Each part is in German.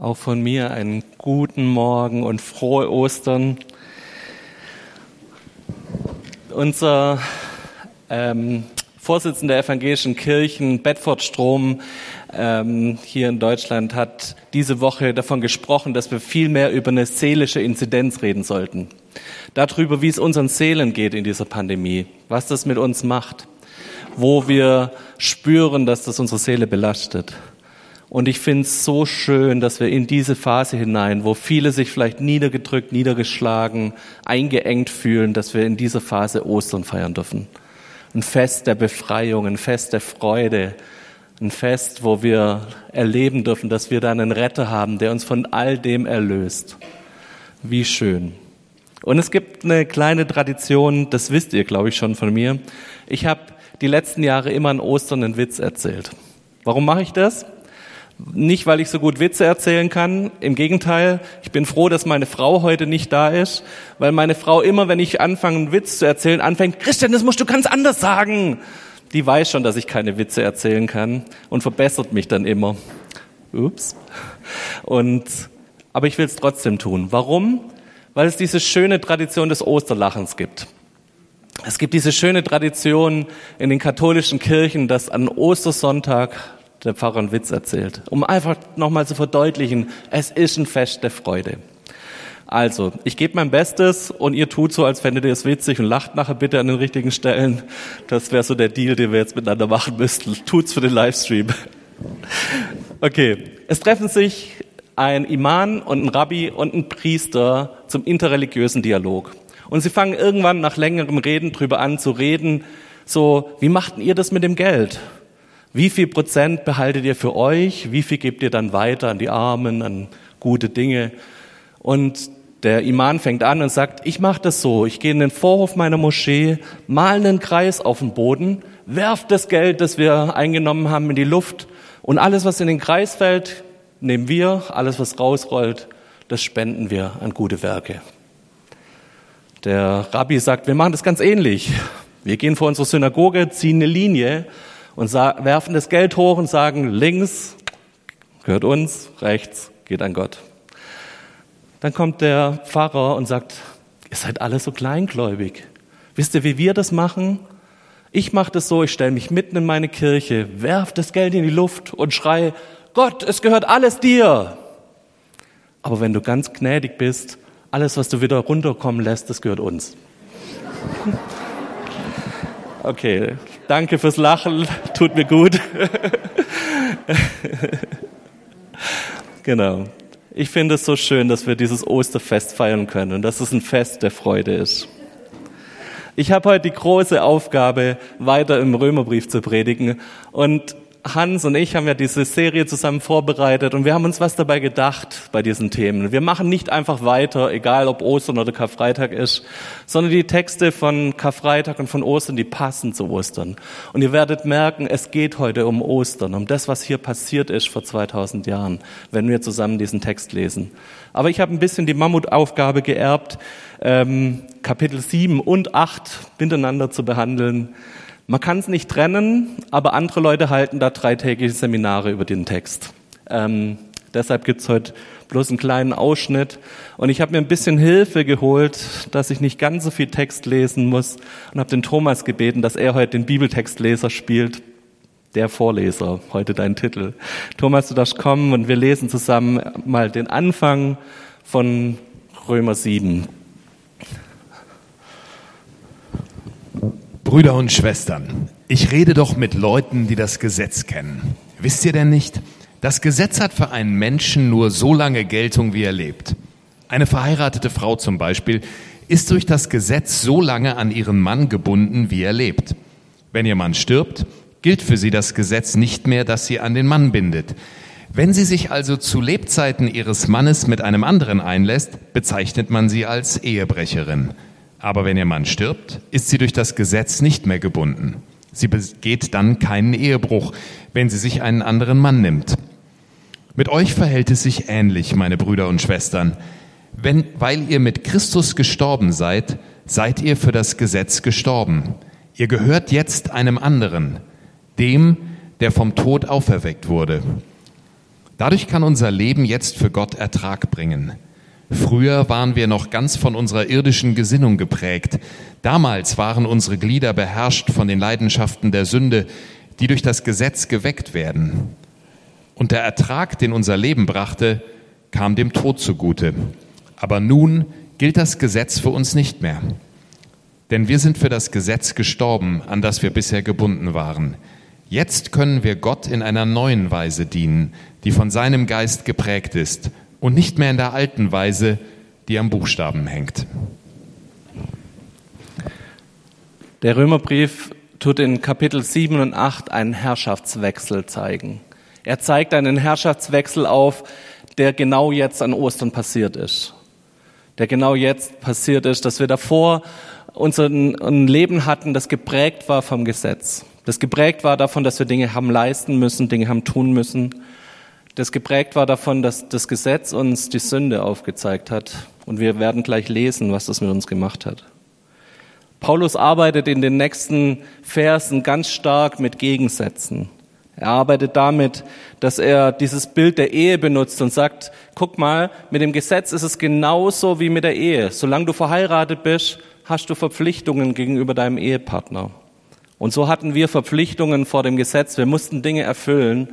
Auch von mir einen guten Morgen und frohe Ostern. Unser ähm, Vorsitzender der evangelischen Kirchen, Bedford Strom, ähm, hier in Deutschland, hat diese Woche davon gesprochen, dass wir viel mehr über eine seelische Inzidenz reden sollten. Darüber, wie es unseren Seelen geht in dieser Pandemie, was das mit uns macht, wo wir spüren, dass das unsere Seele belastet. Und ich finde es so schön, dass wir in diese Phase hinein, wo viele sich vielleicht niedergedrückt, niedergeschlagen, eingeengt fühlen, dass wir in dieser Phase Ostern feiern dürfen. Ein Fest der Befreiung, ein Fest der Freude, ein Fest, wo wir erleben dürfen, dass wir dann einen Retter haben, der uns von all dem erlöst. Wie schön. Und es gibt eine kleine Tradition, das wisst ihr, glaube ich, schon von mir. Ich habe die letzten Jahre immer an Ostern einen Witz erzählt. Warum mache ich das? Nicht, weil ich so gut Witze erzählen kann. Im Gegenteil, ich bin froh, dass meine Frau heute nicht da ist, weil meine Frau immer, wenn ich anfange, einen Witz zu erzählen, anfängt, Christian, das musst du ganz anders sagen. Die weiß schon, dass ich keine Witze erzählen kann und verbessert mich dann immer. Ups. Und, aber ich will es trotzdem tun. Warum? Weil es diese schöne Tradition des Osterlachens gibt. Es gibt diese schöne Tradition in den katholischen Kirchen, dass an Ostersonntag der Pfarrer einen Witz erzählt, um einfach nochmal zu verdeutlichen, es ist ein Fest der Freude. Also, ich gebe mein Bestes und ihr tut so, als fändet ihr es witzig und lacht nachher bitte an den richtigen Stellen. Das wäre so der Deal, den wir jetzt miteinander machen müssten. Tut's für den Livestream. Okay, es treffen sich ein Iman und ein Rabbi und ein Priester zum interreligiösen Dialog. Und sie fangen irgendwann nach längerem Reden drüber an zu reden, so, wie machten ihr das mit dem Geld? Wie viel Prozent behaltet ihr für euch? Wie viel gebt ihr dann weiter an die Armen, an gute Dinge? Und der Iman fängt an und sagt, ich mache das so, ich gehe in den Vorhof meiner Moschee, mal einen Kreis auf den Boden, werf das Geld, das wir eingenommen haben, in die Luft und alles, was in den Kreis fällt, nehmen wir, alles, was rausrollt, das spenden wir an gute Werke. Der Rabbi sagt, wir machen das ganz ähnlich. Wir gehen vor unsere Synagoge, ziehen eine Linie und werfen das Geld hoch und sagen, links gehört uns, rechts geht an Gott. Dann kommt der Pfarrer und sagt, ihr seid alle so kleingläubig. Wisst ihr, wie wir das machen? Ich mache das so, ich stelle mich mitten in meine Kirche, werf das Geld in die Luft und schrei, Gott, es gehört alles dir. Aber wenn du ganz gnädig bist, alles, was du wieder runterkommen lässt, das gehört uns. Okay, danke fürs Lachen, tut mir gut. genau. Ich finde es so schön, dass wir dieses Osterfest feiern können und dass es ein Fest der Freude ist. Ich habe heute die große Aufgabe, weiter im Römerbrief zu predigen und Hans und ich haben ja diese Serie zusammen vorbereitet und wir haben uns was dabei gedacht bei diesen Themen. Wir machen nicht einfach weiter, egal ob Ostern oder Karfreitag ist, sondern die Texte von Karfreitag und von Ostern, die passen zu Ostern. Und ihr werdet merken, es geht heute um Ostern, um das, was hier passiert ist vor 2000 Jahren, wenn wir zusammen diesen Text lesen. Aber ich habe ein bisschen die Mammutaufgabe geerbt, ähm, Kapitel 7 und 8 miteinander zu behandeln. Man kann es nicht trennen, aber andere Leute halten da dreitägige Seminare über den Text. Ähm, deshalb gibt's heute bloß einen kleinen Ausschnitt. Und ich habe mir ein bisschen Hilfe geholt, dass ich nicht ganz so viel Text lesen muss und habe den Thomas gebeten, dass er heute den Bibeltextleser spielt. Der Vorleser, heute dein Titel. Thomas, du darfst kommen und wir lesen zusammen mal den Anfang von Römer 7. Brüder und Schwestern, ich rede doch mit Leuten, die das Gesetz kennen. Wisst ihr denn nicht? Das Gesetz hat für einen Menschen nur so lange Geltung, wie er lebt. Eine verheiratete Frau zum Beispiel ist durch das Gesetz so lange an ihren Mann gebunden, wie er lebt. Wenn ihr Mann stirbt, gilt für sie das Gesetz nicht mehr, das sie an den Mann bindet. Wenn sie sich also zu Lebzeiten ihres Mannes mit einem anderen einlässt, bezeichnet man sie als Ehebrecherin. Aber wenn ihr Mann stirbt, ist sie durch das Gesetz nicht mehr gebunden. Sie begeht dann keinen Ehebruch, wenn sie sich einen anderen Mann nimmt. Mit euch verhält es sich ähnlich, meine Brüder und Schwestern. Wenn, weil ihr mit Christus gestorben seid, seid ihr für das Gesetz gestorben. Ihr gehört jetzt einem anderen, dem, der vom Tod auferweckt wurde. Dadurch kann unser Leben jetzt für Gott Ertrag bringen. Früher waren wir noch ganz von unserer irdischen Gesinnung geprägt. Damals waren unsere Glieder beherrscht von den Leidenschaften der Sünde, die durch das Gesetz geweckt werden. Und der Ertrag, den unser Leben brachte, kam dem Tod zugute. Aber nun gilt das Gesetz für uns nicht mehr. Denn wir sind für das Gesetz gestorben, an das wir bisher gebunden waren. Jetzt können wir Gott in einer neuen Weise dienen, die von seinem Geist geprägt ist und nicht mehr in der alten Weise, die am Buchstaben hängt. Der Römerbrief tut in Kapitel 7 und 8 einen Herrschaftswechsel zeigen. Er zeigt einen Herrschaftswechsel auf, der genau jetzt an Ostern passiert ist. Der genau jetzt passiert ist, dass wir davor unser Leben hatten, das geprägt war vom Gesetz. Das geprägt war davon, dass wir Dinge haben leisten müssen, Dinge haben tun müssen das geprägt war davon, dass das Gesetz uns die Sünde aufgezeigt hat. Und wir werden gleich lesen, was das mit uns gemacht hat. Paulus arbeitet in den nächsten Versen ganz stark mit Gegensätzen. Er arbeitet damit, dass er dieses Bild der Ehe benutzt und sagt, guck mal, mit dem Gesetz ist es genauso wie mit der Ehe. Solange du verheiratet bist, hast du Verpflichtungen gegenüber deinem Ehepartner. Und so hatten wir Verpflichtungen vor dem Gesetz. Wir mussten Dinge erfüllen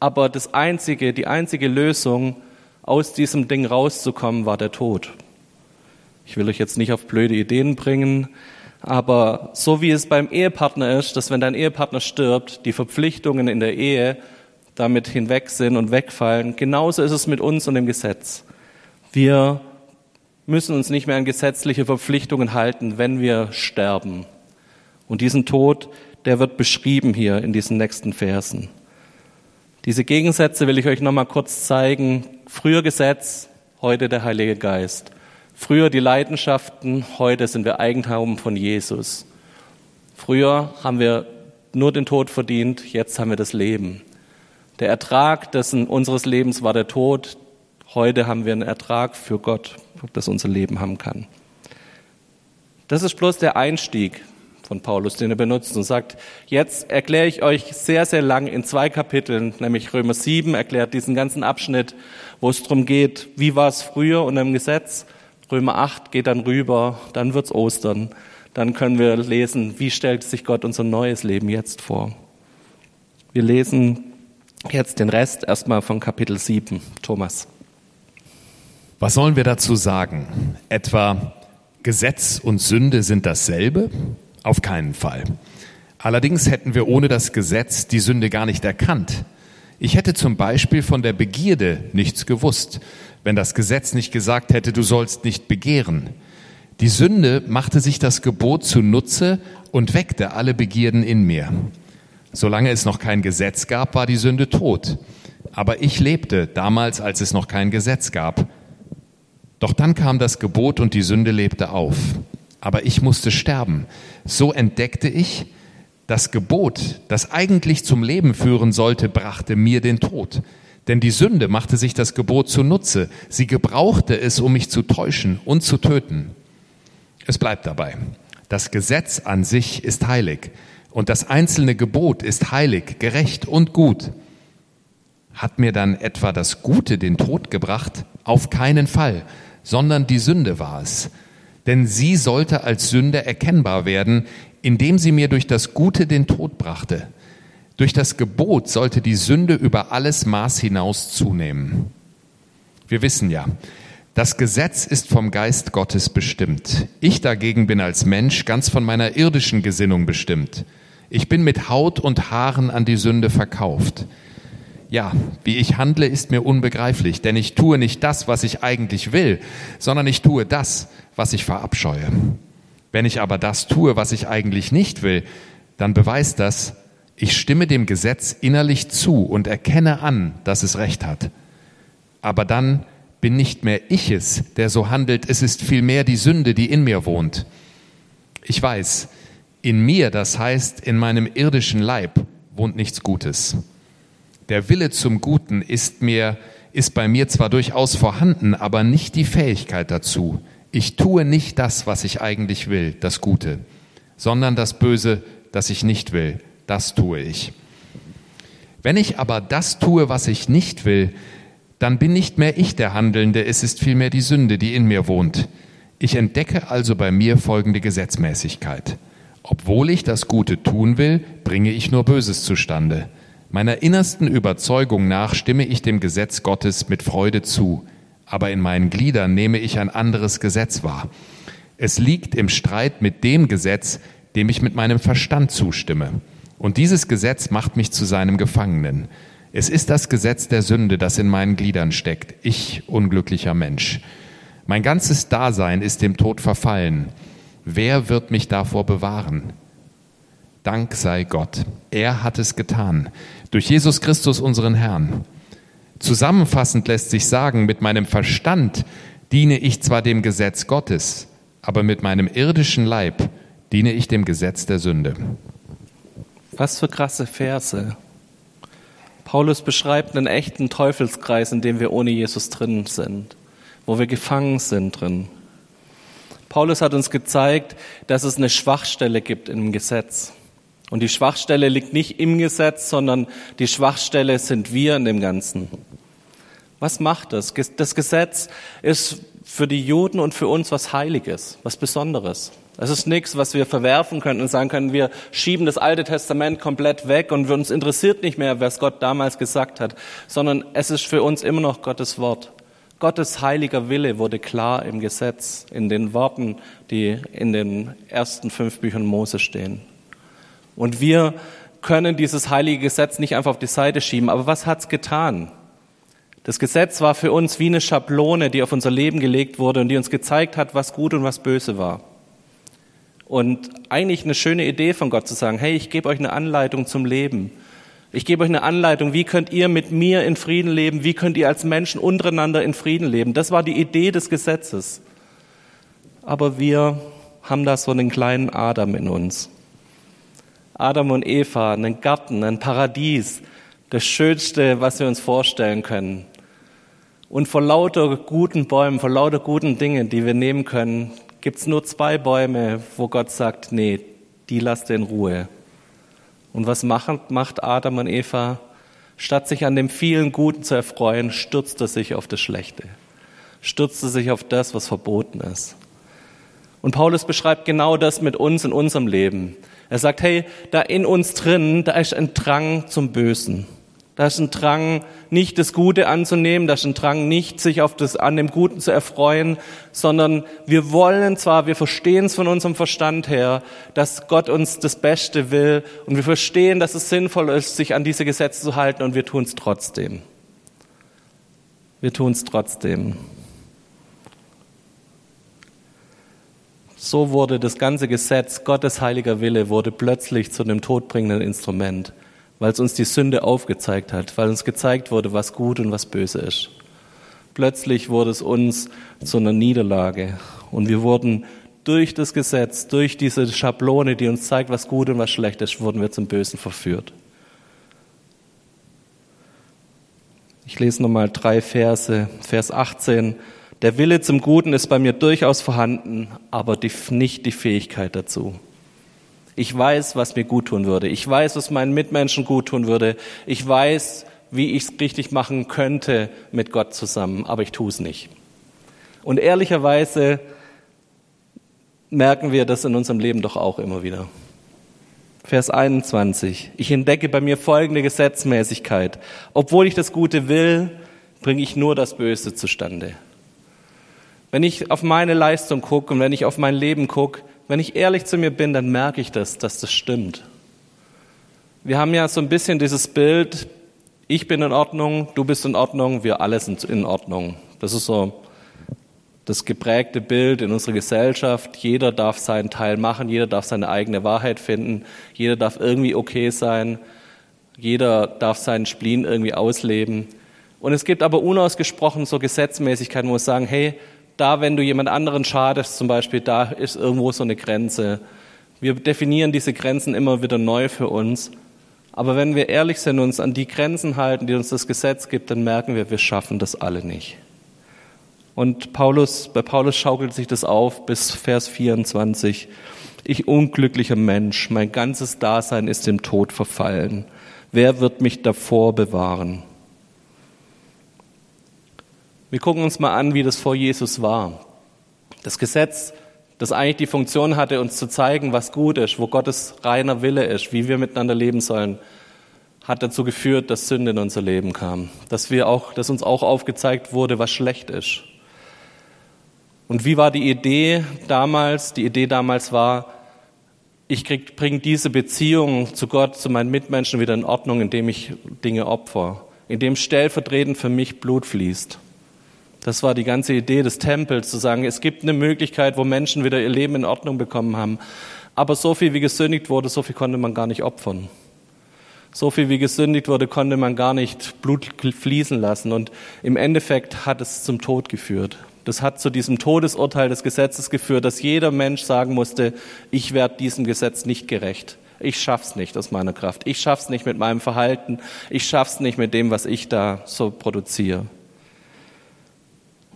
aber das einzige, die einzige Lösung, aus diesem Ding rauszukommen, war der Tod. Ich will euch jetzt nicht auf blöde Ideen bringen, aber so wie es beim Ehepartner ist, dass wenn dein Ehepartner stirbt, die Verpflichtungen in der Ehe damit hinweg sind und wegfallen, genauso ist es mit uns und dem Gesetz. Wir müssen uns nicht mehr an gesetzliche Verpflichtungen halten, wenn wir sterben. Und diesen Tod, der wird beschrieben hier in diesen nächsten Versen. Diese Gegensätze will ich euch nochmal kurz zeigen. Früher Gesetz, heute der Heilige Geist. Früher die Leidenschaften, heute sind wir Eigentum von Jesus. Früher haben wir nur den Tod verdient, jetzt haben wir das Leben. Der Ertrag dessen, unseres Lebens war der Tod, heute haben wir einen Ertrag für Gott, das unser Leben haben kann. Das ist bloß der Einstieg von Paulus, den er benutzt und sagt, jetzt erkläre ich euch sehr, sehr lang in zwei Kapiteln, nämlich Römer 7 erklärt diesen ganzen Abschnitt, wo es darum geht, wie war es früher unter dem Gesetz. Römer 8 geht dann rüber, dann wird's Ostern. Dann können wir lesen, wie stellt sich Gott unser neues Leben jetzt vor. Wir lesen jetzt den Rest erstmal von Kapitel 7. Thomas. Was sollen wir dazu sagen? Etwa Gesetz und Sünde sind dasselbe? Auf keinen Fall. Allerdings hätten wir ohne das Gesetz die Sünde gar nicht erkannt. Ich hätte zum Beispiel von der Begierde nichts gewusst, wenn das Gesetz nicht gesagt hätte, du sollst nicht begehren. Die Sünde machte sich das Gebot zunutze und weckte alle Begierden in mir. Solange es noch kein Gesetz gab, war die Sünde tot. Aber ich lebte damals, als es noch kein Gesetz gab. Doch dann kam das Gebot und die Sünde lebte auf aber ich musste sterben. So entdeckte ich, das Gebot, das eigentlich zum Leben führen sollte, brachte mir den Tod. Denn die Sünde machte sich das Gebot zunutze. Sie gebrauchte es, um mich zu täuschen und zu töten. Es bleibt dabei. Das Gesetz an sich ist heilig und das einzelne Gebot ist heilig, gerecht und gut. Hat mir dann etwa das Gute den Tod gebracht? Auf keinen Fall, sondern die Sünde war es denn sie sollte als Sünde erkennbar werden, indem sie mir durch das Gute den Tod brachte. Durch das Gebot sollte die Sünde über alles Maß hinaus zunehmen. Wir wissen ja, das Gesetz ist vom Geist Gottes bestimmt. Ich dagegen bin als Mensch ganz von meiner irdischen Gesinnung bestimmt. Ich bin mit Haut und Haaren an die Sünde verkauft. Ja, wie ich handle, ist mir unbegreiflich, denn ich tue nicht das, was ich eigentlich will, sondern ich tue das, was ich verabscheue. Wenn ich aber das tue, was ich eigentlich nicht will, dann beweist das, ich stimme dem Gesetz innerlich zu und erkenne an, dass es recht hat. Aber dann bin nicht mehr ich es, der so handelt, es ist vielmehr die Sünde, die in mir wohnt. Ich weiß, in mir, das heißt in meinem irdischen Leib, wohnt nichts Gutes. Der Wille zum Guten ist mir, ist bei mir zwar durchaus vorhanden, aber nicht die Fähigkeit dazu. Ich tue nicht das, was ich eigentlich will, das Gute, sondern das Böse, das ich nicht will, das tue ich. Wenn ich aber das tue, was ich nicht will, dann bin nicht mehr ich der Handelnde, es ist vielmehr die Sünde, die in mir wohnt. Ich entdecke also bei mir folgende Gesetzmäßigkeit. Obwohl ich das Gute tun will, bringe ich nur Böses zustande. Meiner innersten Überzeugung nach stimme ich dem Gesetz Gottes mit Freude zu, aber in meinen Gliedern nehme ich ein anderes Gesetz wahr. Es liegt im Streit mit dem Gesetz, dem ich mit meinem Verstand zustimme. Und dieses Gesetz macht mich zu seinem Gefangenen. Es ist das Gesetz der Sünde, das in meinen Gliedern steckt. Ich, unglücklicher Mensch. Mein ganzes Dasein ist dem Tod verfallen. Wer wird mich davor bewahren? Dank sei Gott. Er hat es getan. Durch Jesus Christus, unseren Herrn. Zusammenfassend lässt sich sagen, mit meinem Verstand diene ich zwar dem Gesetz Gottes, aber mit meinem irdischen Leib diene ich dem Gesetz der Sünde. Was für krasse Verse. Paulus beschreibt einen echten Teufelskreis, in dem wir ohne Jesus drin sind, wo wir gefangen sind drin. Paulus hat uns gezeigt, dass es eine Schwachstelle gibt im Gesetz. Und die Schwachstelle liegt nicht im Gesetz, sondern die Schwachstelle sind wir in dem Ganzen. Was macht das? Das Gesetz ist für die Juden und für uns was Heiliges, was Besonderes. Es ist nichts, was wir verwerfen können und sagen können, wir schieben das Alte Testament komplett weg und uns interessiert nicht mehr, was Gott damals gesagt hat, sondern es ist für uns immer noch Gottes Wort. Gottes heiliger Wille wurde klar im Gesetz, in den Worten, die in den ersten fünf Büchern Mose stehen. Und wir können dieses heilige Gesetz nicht einfach auf die Seite schieben. Aber was hat's getan? Das Gesetz war für uns wie eine Schablone, die auf unser Leben gelegt wurde und die uns gezeigt hat, was gut und was böse war. Und eigentlich eine schöne Idee von Gott zu sagen, hey, ich gebe euch eine Anleitung zum Leben. Ich gebe euch eine Anleitung, wie könnt ihr mit mir in Frieden leben, wie könnt ihr als Menschen untereinander in Frieden leben. Das war die Idee des Gesetzes. Aber wir haben da so einen kleinen Adam in uns. Adam und Eva, einen Garten, ein Paradies, das Schönste, was wir uns vorstellen können. Und vor lauter guten Bäumen, vor lauter guten Dingen, die wir nehmen können, gibt es nur zwei Bäume, wo Gott sagt, nee, die lasst in Ruhe. Und was macht, macht Adam und Eva? Statt sich an dem vielen Guten zu erfreuen, stürzt er sich auf das Schlechte. Stürzt er sich auf das, was verboten ist. Und Paulus beschreibt genau das mit uns in unserem Leben. Er sagt, hey, da in uns drin, da ist ein Drang zum Bösen. Da ist ein Drang, nicht das Gute anzunehmen, da ist ein Drang, nicht sich auf das, an dem Guten zu erfreuen, sondern wir wollen zwar, wir verstehen es von unserem Verstand her, dass Gott uns das Beste will und wir verstehen, dass es sinnvoll ist, sich an diese Gesetze zu halten und wir tun es trotzdem. Wir tun es trotzdem. So wurde das ganze Gesetz, Gottes heiliger Wille, wurde plötzlich zu einem todbringenden Instrument, weil es uns die Sünde aufgezeigt hat, weil uns gezeigt wurde, was gut und was böse ist. Plötzlich wurde es uns zu einer Niederlage und wir wurden durch das Gesetz, durch diese Schablone, die uns zeigt, was gut und was schlecht ist, wurden wir zum Bösen verführt. Ich lese nochmal drei Verse. Vers 18. Der Wille zum Guten ist bei mir durchaus vorhanden, aber die, nicht die Fähigkeit dazu. Ich weiß, was mir gut tun würde. Ich weiß, was meinen Mitmenschen gut tun würde. Ich weiß, wie ich es richtig machen könnte mit Gott zusammen, aber ich tue es nicht. Und ehrlicherweise merken wir das in unserem Leben doch auch immer wieder. Vers 21. Ich entdecke bei mir folgende Gesetzmäßigkeit. Obwohl ich das Gute will, bringe ich nur das Böse zustande. Wenn ich auf meine Leistung gucke und wenn ich auf mein Leben gucke, wenn ich ehrlich zu mir bin, dann merke ich das, dass das stimmt. Wir haben ja so ein bisschen dieses Bild, ich bin in Ordnung, du bist in Ordnung, wir alle sind in Ordnung. Das ist so das geprägte Bild in unserer Gesellschaft. Jeder darf seinen Teil machen, jeder darf seine eigene Wahrheit finden, jeder darf irgendwie okay sein, jeder darf seinen Spleen irgendwie ausleben. Und es gibt aber unausgesprochen so Gesetzmäßigkeiten, wo wir sagen, hey, da, wenn du jemand anderen schadest, zum Beispiel, da ist irgendwo so eine Grenze. Wir definieren diese Grenzen immer wieder neu für uns. Aber wenn wir ehrlich sind und uns an die Grenzen halten, die uns das Gesetz gibt, dann merken wir, wir schaffen das alle nicht. Und Paulus, bei Paulus schaukelt sich das auf bis Vers 24. Ich unglücklicher Mensch, mein ganzes Dasein ist dem Tod verfallen. wer wird mich davor bewahren? Wir gucken uns mal an, wie das vor Jesus war. Das Gesetz, das eigentlich die Funktion hatte, uns zu zeigen, was gut ist, wo Gottes reiner Wille ist, wie wir miteinander leben sollen, hat dazu geführt, dass Sünde in unser Leben kam, dass wir auch, dass uns auch aufgezeigt wurde, was schlecht ist. Und wie war die Idee damals? Die Idee damals war, ich bringe diese Beziehung zu Gott, zu meinen Mitmenschen wieder in Ordnung, indem ich Dinge opfer, indem stellvertretend für mich Blut fließt. Das war die ganze Idee des Tempels, zu sagen, es gibt eine Möglichkeit, wo Menschen wieder ihr Leben in Ordnung bekommen haben. Aber so viel wie gesündigt wurde, so viel konnte man gar nicht opfern. So viel wie gesündigt wurde, konnte man gar nicht Blut fließen lassen. Und im Endeffekt hat es zum Tod geführt. Das hat zu diesem Todesurteil des Gesetzes geführt, dass jeder Mensch sagen musste, ich werde diesem Gesetz nicht gerecht. Ich schaff's nicht aus meiner Kraft. Ich schaff's nicht mit meinem Verhalten. Ich schaff's nicht mit dem, was ich da so produziere.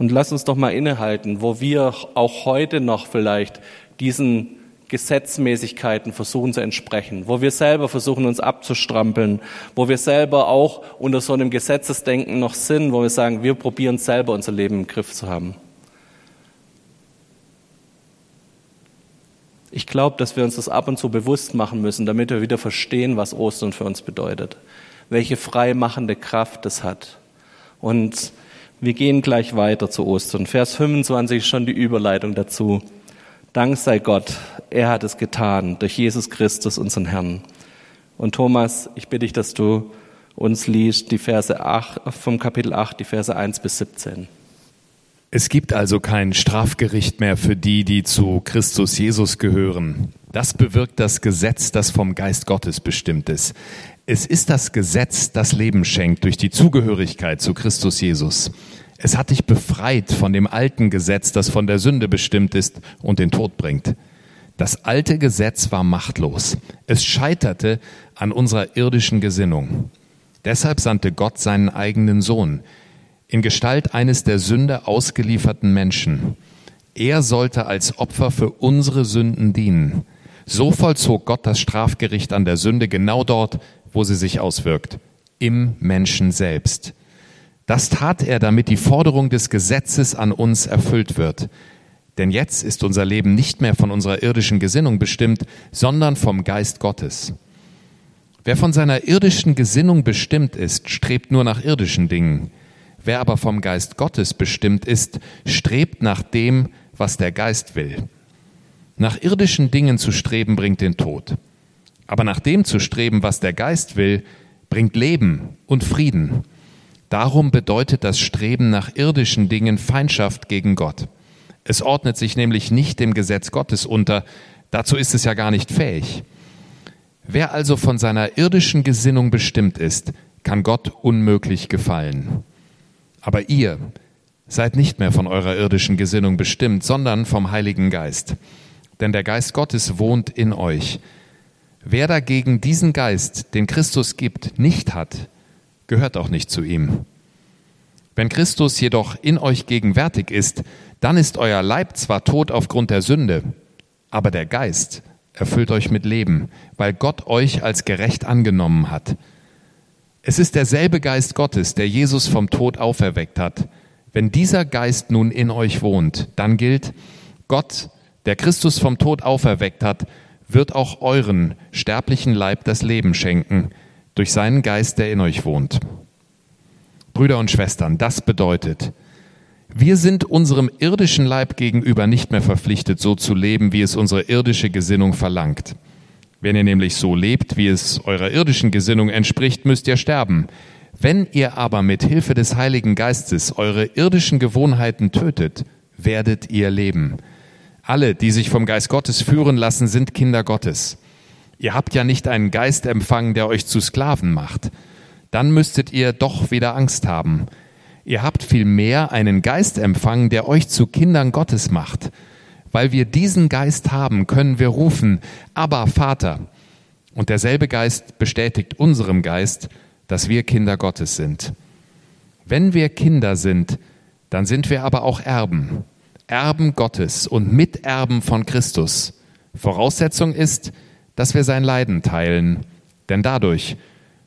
Und lass uns doch mal innehalten, wo wir auch heute noch vielleicht diesen Gesetzmäßigkeiten versuchen zu entsprechen, wo wir selber versuchen, uns abzustrampeln, wo wir selber auch unter so einem Gesetzesdenken noch sind, wo wir sagen, wir probieren selber unser Leben im Griff zu haben. Ich glaube, dass wir uns das ab und zu bewusst machen müssen, damit wir wieder verstehen, was Ostern für uns bedeutet, welche freimachende Kraft es hat. Und wir gehen gleich weiter zu Ostern. Vers 25 ist schon die Überleitung dazu. Dank sei Gott, er hat es getan durch Jesus Christus, unseren Herrn. Und Thomas, ich bitte dich, dass du uns liest die Verse 8, vom Kapitel 8, die Verse 1 bis 17. Es gibt also kein Strafgericht mehr für die, die zu Christus Jesus gehören. Das bewirkt das Gesetz, das vom Geist Gottes bestimmt ist. Es ist das Gesetz, das Leben schenkt durch die Zugehörigkeit zu Christus Jesus. Es hat dich befreit von dem alten Gesetz, das von der Sünde bestimmt ist und den Tod bringt. Das alte Gesetz war machtlos. Es scheiterte an unserer irdischen Gesinnung. Deshalb sandte Gott seinen eigenen Sohn in Gestalt eines der Sünde ausgelieferten Menschen. Er sollte als Opfer für unsere Sünden dienen. So vollzog Gott das Strafgericht an der Sünde genau dort, wo sie sich auswirkt, im Menschen selbst. Das tat er, damit die Forderung des Gesetzes an uns erfüllt wird. Denn jetzt ist unser Leben nicht mehr von unserer irdischen Gesinnung bestimmt, sondern vom Geist Gottes. Wer von seiner irdischen Gesinnung bestimmt ist, strebt nur nach irdischen Dingen. Wer aber vom Geist Gottes bestimmt ist, strebt nach dem, was der Geist will. Nach irdischen Dingen zu streben bringt den Tod. Aber nach dem zu streben, was der Geist will, bringt Leben und Frieden. Darum bedeutet das Streben nach irdischen Dingen Feindschaft gegen Gott. Es ordnet sich nämlich nicht dem Gesetz Gottes unter, dazu ist es ja gar nicht fähig. Wer also von seiner irdischen Gesinnung bestimmt ist, kann Gott unmöglich gefallen. Aber ihr seid nicht mehr von eurer irdischen Gesinnung bestimmt, sondern vom Heiligen Geist. Denn der Geist Gottes wohnt in euch. Wer dagegen diesen Geist, den Christus gibt, nicht hat, gehört auch nicht zu ihm. Wenn Christus jedoch in euch gegenwärtig ist, dann ist euer Leib zwar tot aufgrund der Sünde, aber der Geist erfüllt euch mit Leben, weil Gott euch als gerecht angenommen hat. Es ist derselbe Geist Gottes, der Jesus vom Tod auferweckt hat. Wenn dieser Geist nun in euch wohnt, dann gilt, Gott, der Christus vom Tod auferweckt hat, wird auch euren sterblichen Leib das Leben schenken, durch seinen Geist, der in euch wohnt. Brüder und Schwestern, das bedeutet, wir sind unserem irdischen Leib gegenüber nicht mehr verpflichtet, so zu leben, wie es unsere irdische Gesinnung verlangt. Wenn ihr nämlich so lebt, wie es eurer irdischen Gesinnung entspricht, müsst ihr sterben. Wenn ihr aber mit Hilfe des Heiligen Geistes eure irdischen Gewohnheiten tötet, werdet ihr leben. Alle, die sich vom Geist Gottes führen lassen, sind Kinder Gottes. Ihr habt ja nicht einen Geist empfangen, der euch zu Sklaven macht. Dann müsstet ihr doch wieder Angst haben. Ihr habt vielmehr einen Geist empfangen, der euch zu Kindern Gottes macht. Weil wir diesen Geist haben, können wir rufen, aber Vater. Und derselbe Geist bestätigt unserem Geist, dass wir Kinder Gottes sind. Wenn wir Kinder sind, dann sind wir aber auch Erben Erben Gottes und Miterben von Christus. Voraussetzung ist, dass wir sein Leiden teilen, denn dadurch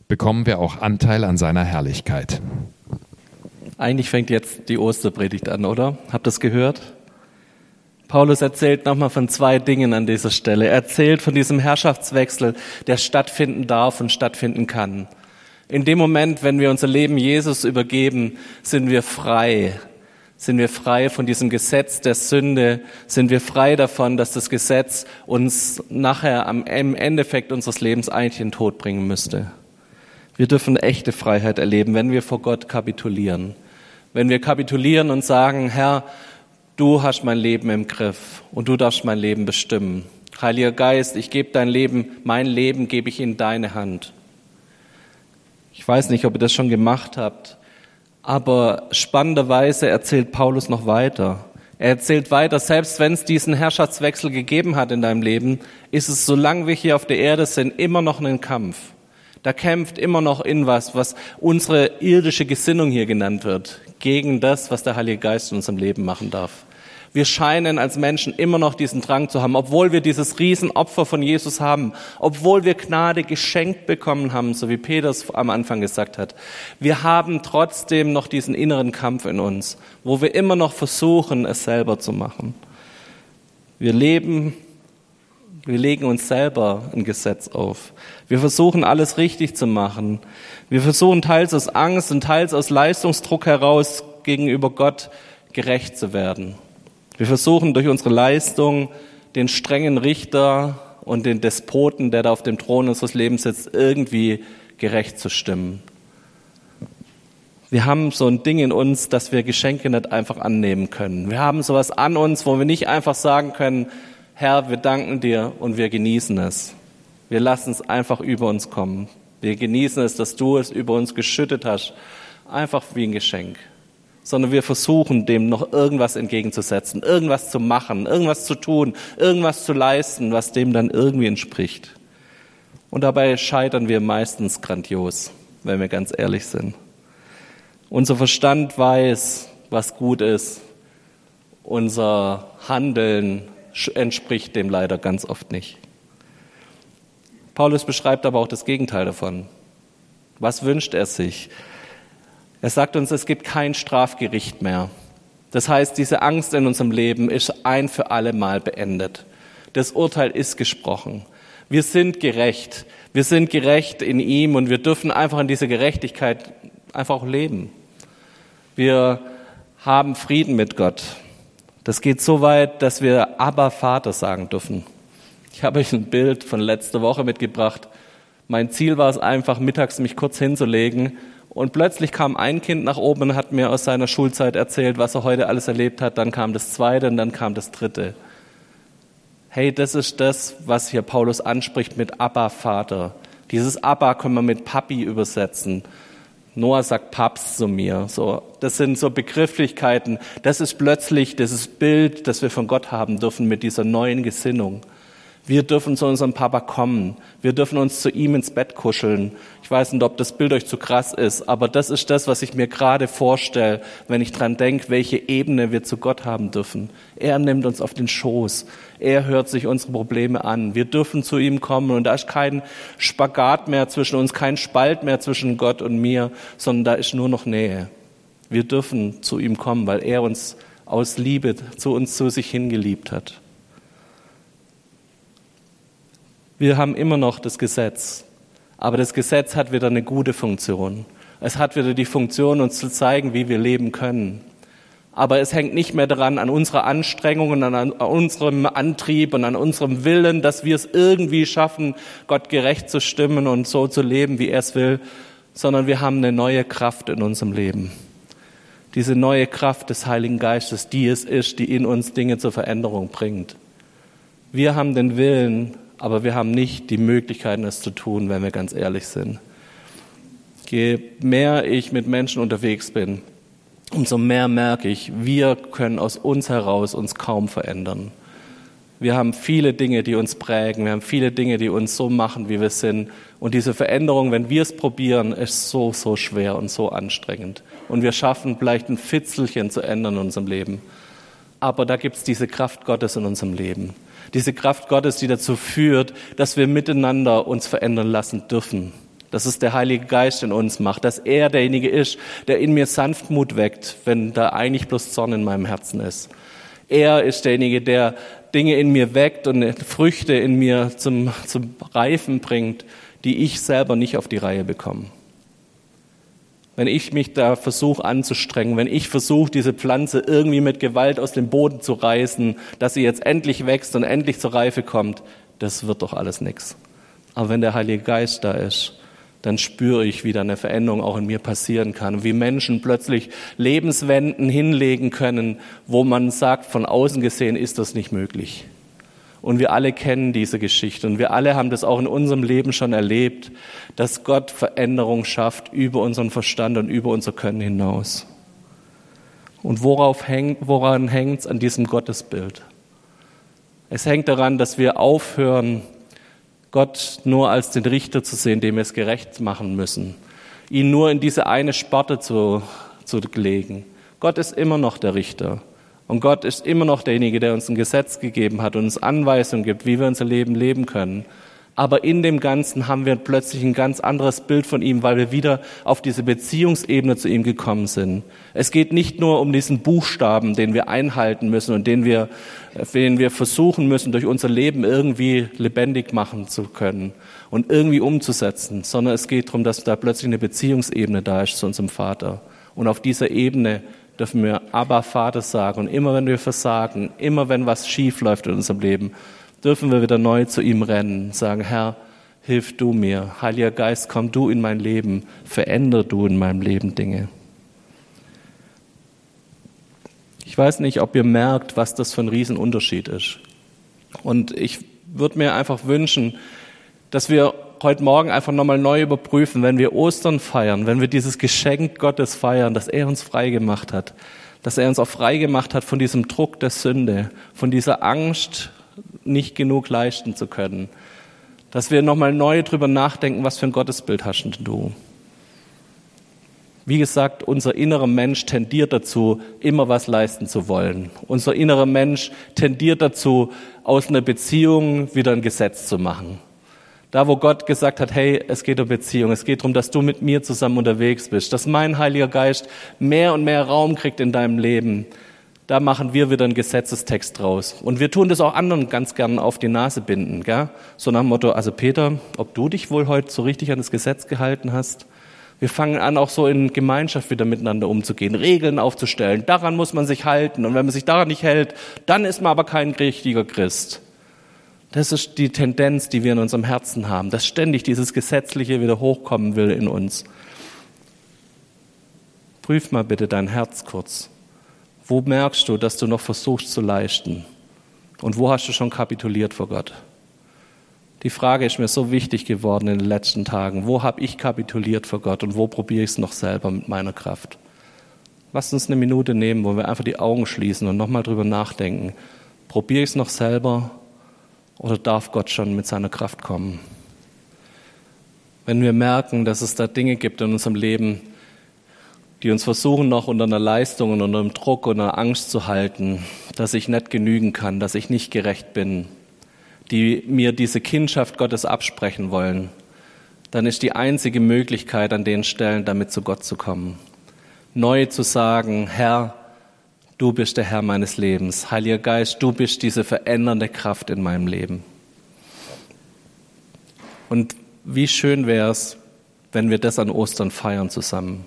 bekommen wir auch Anteil an seiner Herrlichkeit. Eigentlich fängt jetzt die Osterpredigt an, oder? Habt ihr das gehört? Paulus erzählt nochmal von zwei Dingen an dieser Stelle. Er erzählt von diesem Herrschaftswechsel, der stattfinden darf und stattfinden kann. In dem Moment, wenn wir unser Leben Jesus übergeben, sind wir frei. Sind wir frei von diesem Gesetz der Sünde? Sind wir frei davon, dass das Gesetz uns nachher am Endeffekt unseres Lebens eigentlich in den Tod bringen müsste? Wir dürfen echte Freiheit erleben, wenn wir vor Gott kapitulieren. Wenn wir kapitulieren und sagen, Herr, du hast mein Leben im Griff und du darfst mein Leben bestimmen. Heiliger Geist, ich gebe dein Leben, mein Leben gebe ich in deine Hand. Ich weiß nicht, ob ihr das schon gemacht habt, aber spannenderweise erzählt Paulus noch weiter. Er erzählt weiter, selbst wenn es diesen Herrschaftswechsel gegeben hat in deinem Leben, ist es, solange wir hier auf der Erde sind, immer noch ein Kampf. Da kämpft immer noch in was, was unsere irdische Gesinnung hier genannt wird, gegen das, was der Heilige Geist in unserem Leben machen darf. Wir scheinen als Menschen immer noch diesen Drang zu haben, obwohl wir dieses Riesenopfer von Jesus haben, obwohl wir Gnade geschenkt bekommen haben, so wie Peters am Anfang gesagt hat. Wir haben trotzdem noch diesen inneren Kampf in uns, wo wir immer noch versuchen, es selber zu machen. Wir leben, wir legen uns selber ein Gesetz auf. Wir versuchen alles richtig zu machen. Wir versuchen teils aus Angst und teils aus Leistungsdruck heraus gegenüber Gott gerecht zu werden. Wir versuchen durch unsere Leistung den strengen Richter und den Despoten, der da auf dem Thron unseres Lebens sitzt, irgendwie gerecht zu stimmen. Wir haben so ein Ding in uns, dass wir Geschenke nicht einfach annehmen können. Wir haben sowas an uns, wo wir nicht einfach sagen können, Herr, wir danken dir und wir genießen es. Wir lassen es einfach über uns kommen. Wir genießen es, dass du es über uns geschüttet hast. Einfach wie ein Geschenk sondern wir versuchen dem noch irgendwas entgegenzusetzen, irgendwas zu machen, irgendwas zu tun, irgendwas zu leisten, was dem dann irgendwie entspricht. Und dabei scheitern wir meistens grandios, wenn wir ganz ehrlich sind. Unser Verstand weiß, was gut ist. Unser Handeln entspricht dem leider ganz oft nicht. Paulus beschreibt aber auch das Gegenteil davon. Was wünscht er sich? Er sagt uns, es gibt kein Strafgericht mehr. Das heißt, diese Angst in unserem Leben ist ein für alle Mal beendet. Das Urteil ist gesprochen. Wir sind gerecht. Wir sind gerecht in ihm und wir dürfen einfach in dieser Gerechtigkeit einfach auch leben. Wir haben Frieden mit Gott. Das geht so weit, dass wir aber Vater sagen dürfen. Ich habe euch ein Bild von letzter Woche mitgebracht. Mein Ziel war es einfach, mittags mich kurz hinzulegen und plötzlich kam ein Kind nach oben und hat mir aus seiner Schulzeit erzählt, was er heute alles erlebt hat. Dann kam das zweite und dann kam das dritte. Hey, das ist das, was hier Paulus anspricht mit Abba Vater. Dieses Abba können wir mit Papi übersetzen. Noah sagt Paps zu mir. So, das sind so Begrifflichkeiten. Das ist plötzlich dieses Bild, das wir von Gott haben dürfen mit dieser neuen Gesinnung. Wir dürfen zu unserem Papa kommen. Wir dürfen uns zu ihm ins Bett kuscheln. Ich weiß nicht, ob das Bild euch zu krass ist, aber das ist das, was ich mir gerade vorstelle, wenn ich dran denke, welche Ebene wir zu Gott haben dürfen. Er nimmt uns auf den Schoß. Er hört sich unsere Probleme an. Wir dürfen zu ihm kommen und da ist kein Spagat mehr zwischen uns, kein Spalt mehr zwischen Gott und mir, sondern da ist nur noch Nähe. Wir dürfen zu ihm kommen, weil er uns aus Liebe zu uns zu sich hingeliebt hat. Wir haben immer noch das Gesetz, aber das Gesetz hat wieder eine gute Funktion. Es hat wieder die Funktion, uns zu zeigen, wie wir leben können. Aber es hängt nicht mehr daran, an unserer Anstrengung und an unserem Antrieb und an unserem Willen, dass wir es irgendwie schaffen, Gott gerecht zu stimmen und so zu leben, wie er es will, sondern wir haben eine neue Kraft in unserem Leben. Diese neue Kraft des Heiligen Geistes, die es ist, die in uns Dinge zur Veränderung bringt. Wir haben den Willen, aber wir haben nicht die Möglichkeiten, es zu tun, wenn wir ganz ehrlich sind. Je mehr ich mit Menschen unterwegs bin, umso mehr merke ich, wir können aus uns heraus uns kaum verändern. Wir haben viele Dinge, die uns prägen. Wir haben viele Dinge, die uns so machen, wie wir sind. Und diese Veränderung, wenn wir es probieren, ist so, so schwer und so anstrengend. Und wir schaffen vielleicht ein Fitzelchen zu ändern in unserem Leben. Aber da gibt es diese Kraft Gottes in unserem Leben diese Kraft Gottes, die dazu führt, dass wir miteinander uns verändern lassen dürfen. dass es der Heilige Geist in uns macht, dass er derjenige ist, der in mir Sanftmut weckt, wenn da eigentlich bloß Zorn in meinem Herzen ist. Er ist derjenige, der Dinge in mir weckt und Früchte in mir zum, zum Reifen bringt, die ich selber nicht auf die Reihe bekomme. Wenn ich mich da versuche anzustrengen, wenn ich versuche, diese Pflanze irgendwie mit Gewalt aus dem Boden zu reißen, dass sie jetzt endlich wächst und endlich zur Reife kommt, das wird doch alles nichts. Aber wenn der Heilige Geist da ist, dann spüre ich, wie da eine Veränderung auch in mir passieren kann, wie Menschen plötzlich Lebenswenden hinlegen können, wo man sagt, von außen gesehen ist das nicht möglich. Und wir alle kennen diese Geschichte und wir alle haben das auch in unserem Leben schon erlebt, dass Gott Veränderung schafft über unseren Verstand und über unser Können hinaus. Und worauf hängt, woran hängt es an diesem Gottesbild? Es hängt daran, dass wir aufhören, Gott nur als den Richter zu sehen, dem wir es gerecht machen müssen, ihn nur in diese eine Sparte zu, zu legen. Gott ist immer noch der Richter. Und Gott ist immer noch derjenige, der uns ein Gesetz gegeben hat und uns Anweisungen gibt, wie wir unser Leben leben können. Aber in dem Ganzen haben wir plötzlich ein ganz anderes Bild von ihm, weil wir wieder auf diese Beziehungsebene zu ihm gekommen sind. Es geht nicht nur um diesen Buchstaben, den wir einhalten müssen und den wir, den wir versuchen müssen, durch unser Leben irgendwie lebendig machen zu können und irgendwie umzusetzen, sondern es geht darum, dass da plötzlich eine Beziehungsebene da ist zu unserem Vater. Und auf dieser Ebene dürfen wir aber Vater sagen. Und immer wenn wir versagen, immer wenn was schief läuft in unserem Leben, dürfen wir wieder neu zu ihm rennen, sagen, Herr, hilf du mir. Heiliger Geist, komm du in mein Leben, veränder du in meinem Leben Dinge. Ich weiß nicht, ob ihr merkt, was das für ein Riesenunterschied ist. Und ich würde mir einfach wünschen, dass wir heute Morgen einfach nochmal neu überprüfen, wenn wir Ostern feiern, wenn wir dieses Geschenk Gottes feiern, dass er uns frei gemacht hat, dass er uns auch frei gemacht hat von diesem Druck der Sünde, von dieser Angst, nicht genug leisten zu können, dass wir nochmal neu drüber nachdenken, was für ein Gottesbild hast du? Wie gesagt, unser innerer Mensch tendiert dazu, immer was leisten zu wollen. Unser innerer Mensch tendiert dazu, aus einer Beziehung wieder ein Gesetz zu machen. Da, wo Gott gesagt hat, hey, es geht um Beziehung, es geht darum, dass du mit mir zusammen unterwegs bist, dass mein Heiliger Geist mehr und mehr Raum kriegt in deinem Leben. Da machen wir wieder einen Gesetzestext draus. Und wir tun das auch anderen ganz gern auf die Nase binden. Gell? So nach dem Motto, also Peter, ob du dich wohl heute so richtig an das Gesetz gehalten hast? Wir fangen an, auch so in Gemeinschaft wieder miteinander umzugehen, Regeln aufzustellen. Daran muss man sich halten. Und wenn man sich daran nicht hält, dann ist man aber kein richtiger Christ. Das ist die Tendenz, die wir in unserem Herzen haben, dass ständig dieses Gesetzliche wieder hochkommen will in uns. Prüf mal bitte dein Herz kurz. Wo merkst du, dass du noch versuchst zu leisten? Und wo hast du schon kapituliert vor Gott? Die Frage ist mir so wichtig geworden in den letzten Tagen. Wo habe ich kapituliert vor Gott und wo probiere ich es noch selber mit meiner Kraft? Lass uns eine Minute nehmen, wo wir einfach die Augen schließen und nochmal drüber nachdenken. Probiere ich es noch selber oder darf Gott schon mit seiner Kraft kommen? Wenn wir merken, dass es da Dinge gibt in unserem Leben, die uns versuchen, noch unter einer Leistung und unter einem Druck und einer Angst zu halten, dass ich nicht genügen kann, dass ich nicht gerecht bin, die mir diese Kindschaft Gottes absprechen wollen, dann ist die einzige Möglichkeit an den Stellen, damit zu Gott zu kommen. Neu zu sagen, Herr, Du bist der Herr meines Lebens. Heiliger Geist, du bist diese verändernde Kraft in meinem Leben. Und wie schön wäre es, wenn wir das an Ostern feiern zusammen.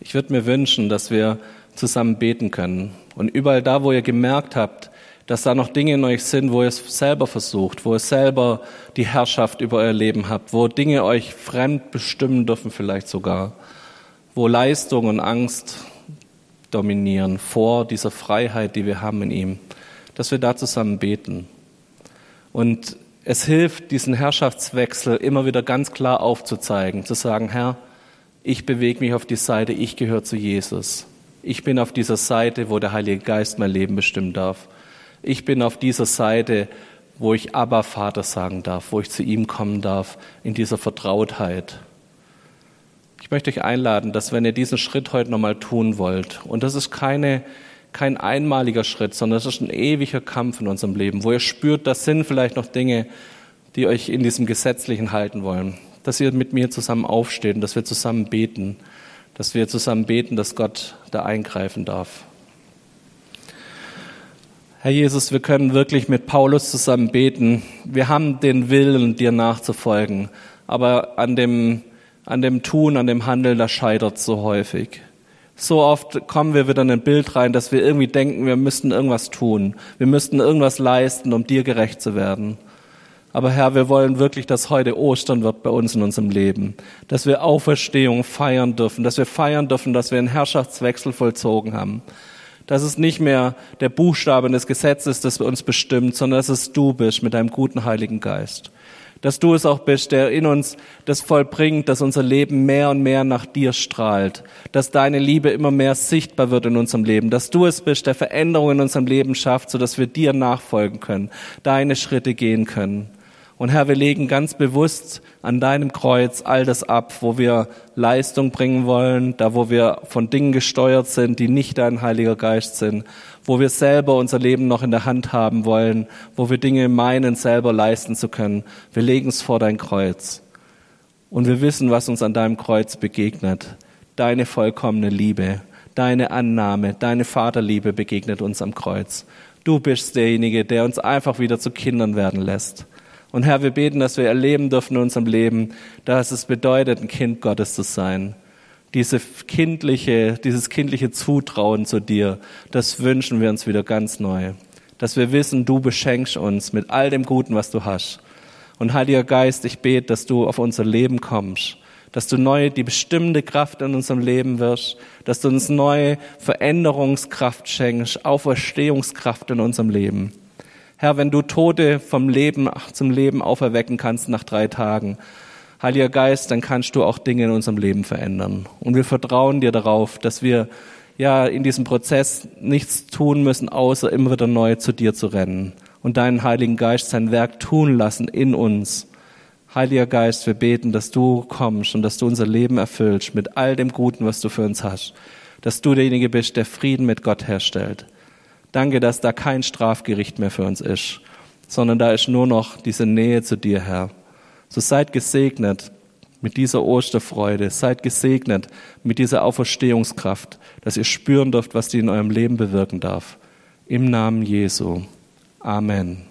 Ich würde mir wünschen, dass wir zusammen beten können. Und überall da, wo ihr gemerkt habt, dass da noch Dinge in euch sind, wo ihr es selber versucht, wo ihr selber die Herrschaft über euer Leben habt, wo Dinge euch fremd bestimmen dürfen vielleicht sogar, wo Leistung und Angst dominieren vor dieser Freiheit, die wir haben in ihm, dass wir da zusammen beten. Und es hilft, diesen Herrschaftswechsel immer wieder ganz klar aufzuzeigen, zu sagen, Herr, ich bewege mich auf die Seite, ich gehöre zu Jesus. Ich bin auf dieser Seite, wo der Heilige Geist mein Leben bestimmen darf. Ich bin auf dieser Seite, wo ich Abba Vater sagen darf, wo ich zu ihm kommen darf, in dieser Vertrautheit. Ich möchte euch einladen, dass wenn ihr diesen Schritt heute nochmal tun wollt, und das ist keine, kein einmaliger Schritt, sondern das ist ein ewiger Kampf in unserem Leben, wo ihr spürt, das sind vielleicht noch Dinge, die euch in diesem Gesetzlichen halten wollen, dass ihr mit mir zusammen aufsteht und dass wir zusammen beten, dass wir zusammen beten, dass Gott da eingreifen darf. Herr Jesus, wir können wirklich mit Paulus zusammen beten. Wir haben den Willen, dir nachzufolgen, aber an dem, an dem Tun, an dem Handeln, da scheitert so häufig. So oft kommen wir wieder in ein Bild rein, dass wir irgendwie denken, wir müssten irgendwas tun. Wir müssten irgendwas leisten, um dir gerecht zu werden. Aber Herr, wir wollen wirklich, dass heute Ostern wird bei uns in unserem Leben. Dass wir Auferstehung feiern dürfen. Dass wir feiern dürfen, dass wir einen Herrschaftswechsel vollzogen haben. Dass es nicht mehr der Buchstabe des Gesetzes, das uns bestimmt, sondern dass es du bist mit deinem guten Heiligen Geist dass du es auch bist, der in uns das vollbringt, dass unser Leben mehr und mehr nach dir strahlt, dass deine Liebe immer mehr sichtbar wird in unserem Leben, dass du es bist, der Veränderungen in unserem Leben schafft, sodass wir dir nachfolgen können, deine Schritte gehen können. Und Herr, wir legen ganz bewusst an deinem Kreuz all das ab, wo wir Leistung bringen wollen, da wo wir von Dingen gesteuert sind, die nicht dein Heiliger Geist sind, wo wir selber unser Leben noch in der Hand haben wollen, wo wir Dinge meinen, selber leisten zu können. Wir legen es vor dein Kreuz. Und wir wissen, was uns an deinem Kreuz begegnet. Deine vollkommene Liebe, deine Annahme, deine Vaterliebe begegnet uns am Kreuz. Du bist derjenige, der uns einfach wieder zu Kindern werden lässt. Und Herr, wir beten, dass wir erleben dürfen in unserem Leben, dass es bedeutet, ein Kind Gottes zu sein. Diese kindliche, dieses kindliche Zutrauen zu dir, das wünschen wir uns wieder ganz neu. Dass wir wissen, du beschenkst uns mit all dem Guten, was du hast. Und Heiliger Geist, ich bete, dass du auf unser Leben kommst, dass du neu die bestimmte Kraft in unserem Leben wirst, dass du uns neue Veränderungskraft schenkst, Auferstehungskraft in unserem Leben. Herr, wenn du Tote vom Leben zum Leben auferwecken kannst nach drei Tagen, Heiliger Geist, dann kannst du auch Dinge in unserem Leben verändern. Und wir vertrauen dir darauf, dass wir ja in diesem Prozess nichts tun müssen, außer immer wieder neu zu dir zu rennen und deinen Heiligen Geist sein Werk tun lassen in uns. Heiliger Geist, wir beten, dass du kommst und dass du unser Leben erfüllst mit all dem Guten, was du für uns hast. Dass du derjenige bist, der Frieden mit Gott herstellt. Danke, dass da kein Strafgericht mehr für uns ist, sondern da ist nur noch diese Nähe zu dir, Herr. So seid gesegnet mit dieser Osterfreude, seid gesegnet mit dieser Auferstehungskraft, dass ihr spüren dürft, was die in eurem Leben bewirken darf. Im Namen Jesu. Amen.